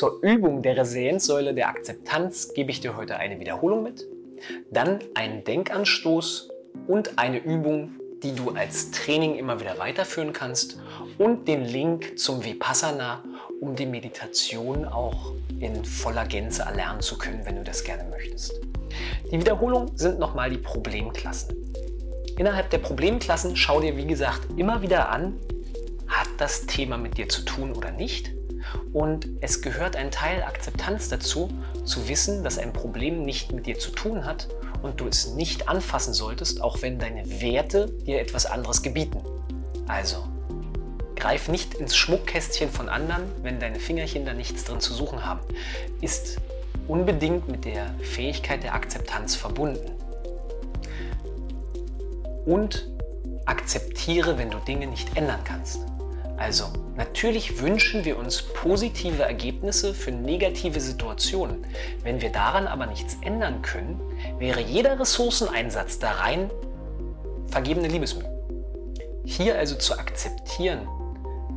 Zur Übung der Resilienzsäule der Akzeptanz gebe ich dir heute eine Wiederholung mit, dann einen Denkanstoß und eine Übung, die du als Training immer wieder weiterführen kannst und den Link zum Vipassana, um die Meditation auch in voller Gänze erlernen zu können, wenn du das gerne möchtest. Die Wiederholung sind nochmal die Problemklassen. Innerhalb der Problemklassen schau dir, wie gesagt, immer wieder an, hat das Thema mit dir zu tun oder nicht? Und es gehört ein Teil Akzeptanz dazu, zu wissen, dass ein Problem nicht mit dir zu tun hat und du es nicht anfassen solltest, auch wenn deine Werte dir etwas anderes gebieten. Also, greif nicht ins Schmuckkästchen von anderen, wenn deine Fingerchen da nichts drin zu suchen haben. Ist unbedingt mit der Fähigkeit der Akzeptanz verbunden. Und akzeptiere, wenn du Dinge nicht ändern kannst. Also, natürlich wünschen wir uns positive Ergebnisse für negative Situationen. Wenn wir daran aber nichts ändern können, wäre jeder Ressourceneinsatz da rein vergebene Liebesmühe. Hier also zu akzeptieren,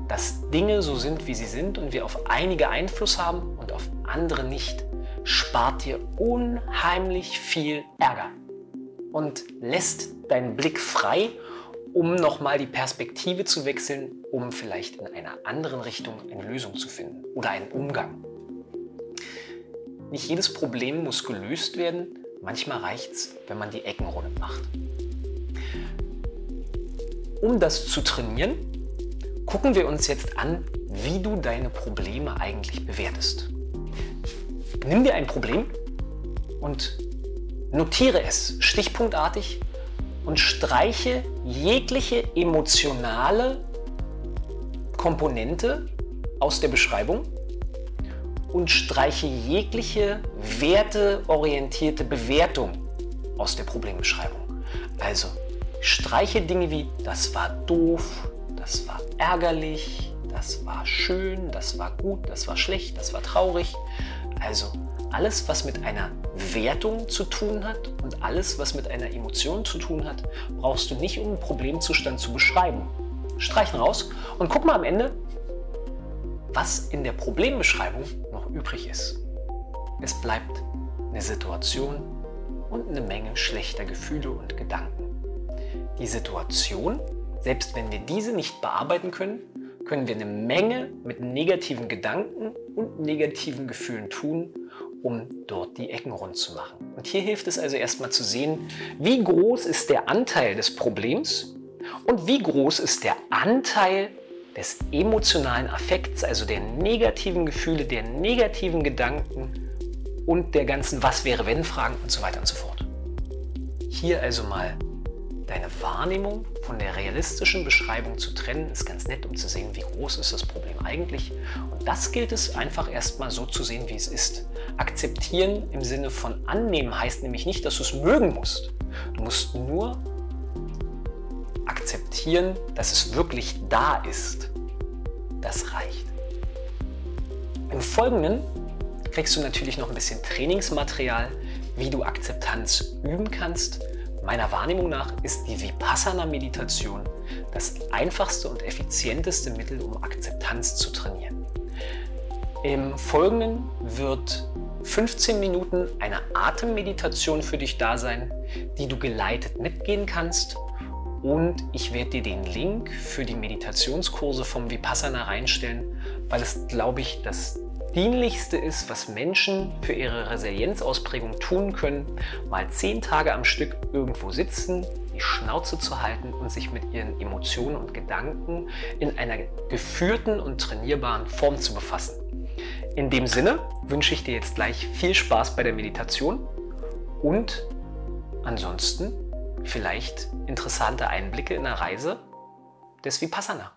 dass Dinge so sind, wie sie sind und wir auf einige Einfluss haben und auf andere nicht, spart dir unheimlich viel Ärger und lässt deinen Blick frei um nochmal die Perspektive zu wechseln, um vielleicht in einer anderen Richtung eine Lösung zu finden oder einen Umgang. Nicht jedes Problem muss gelöst werden, manchmal reicht es, wenn man die Ecken rund macht. Um das zu trainieren, gucken wir uns jetzt an, wie du deine Probleme eigentlich bewertest. Nimm dir ein Problem und notiere es stichpunktartig und streiche jegliche emotionale Komponente aus der Beschreibung und streiche jegliche werteorientierte Bewertung aus der Problembeschreibung. Also streiche Dinge wie das war doof, das war ärgerlich, das war schön, das war gut, das war schlecht, das war traurig. Also alles, was mit einer Wertung zu tun hat und alles, was mit einer Emotion zu tun hat, brauchst du nicht, um einen Problemzustand zu beschreiben. Streichen raus und guck mal am Ende, was in der Problembeschreibung noch übrig ist. Es bleibt eine Situation und eine Menge schlechter Gefühle und Gedanken. Die Situation, selbst wenn wir diese nicht bearbeiten können, können wir eine Menge mit negativen Gedanken und negativen Gefühlen tun um dort die Ecken rund zu machen. Und hier hilft es also erstmal zu sehen, wie groß ist der Anteil des Problems und wie groß ist der Anteil des emotionalen Affekts, also der negativen Gefühle, der negativen Gedanken und der ganzen Was wäre wenn Fragen und so weiter und so fort. Hier also mal deine Wahrnehmung von der realistischen Beschreibung zu trennen, ist ganz nett, um zu sehen, wie groß ist das Problem eigentlich. Und das gilt es einfach erstmal so zu sehen, wie es ist. Akzeptieren im Sinne von annehmen heißt nämlich nicht, dass du es mögen musst. Du musst nur akzeptieren, dass es wirklich da ist. Das reicht. Im Folgenden kriegst du natürlich noch ein bisschen Trainingsmaterial, wie du Akzeptanz üben kannst Meiner Wahrnehmung nach ist die Vipassana-Meditation das einfachste und effizienteste Mittel, um Akzeptanz zu trainieren. Im Folgenden wird 15 Minuten eine Atemmeditation für dich da sein, die du geleitet mitgehen kannst. Und ich werde dir den Link für die Meditationskurse vom Vipassana reinstellen, weil es, glaube ich, das Dienlichste ist, was Menschen für ihre Resilienzausprägung tun können, mal zehn Tage am Stück irgendwo sitzen, die Schnauze zu halten und sich mit ihren Emotionen und Gedanken in einer geführten und trainierbaren Form zu befassen. In dem Sinne wünsche ich dir jetzt gleich viel Spaß bei der Meditation und ansonsten vielleicht interessante Einblicke in der Reise des Vipassana.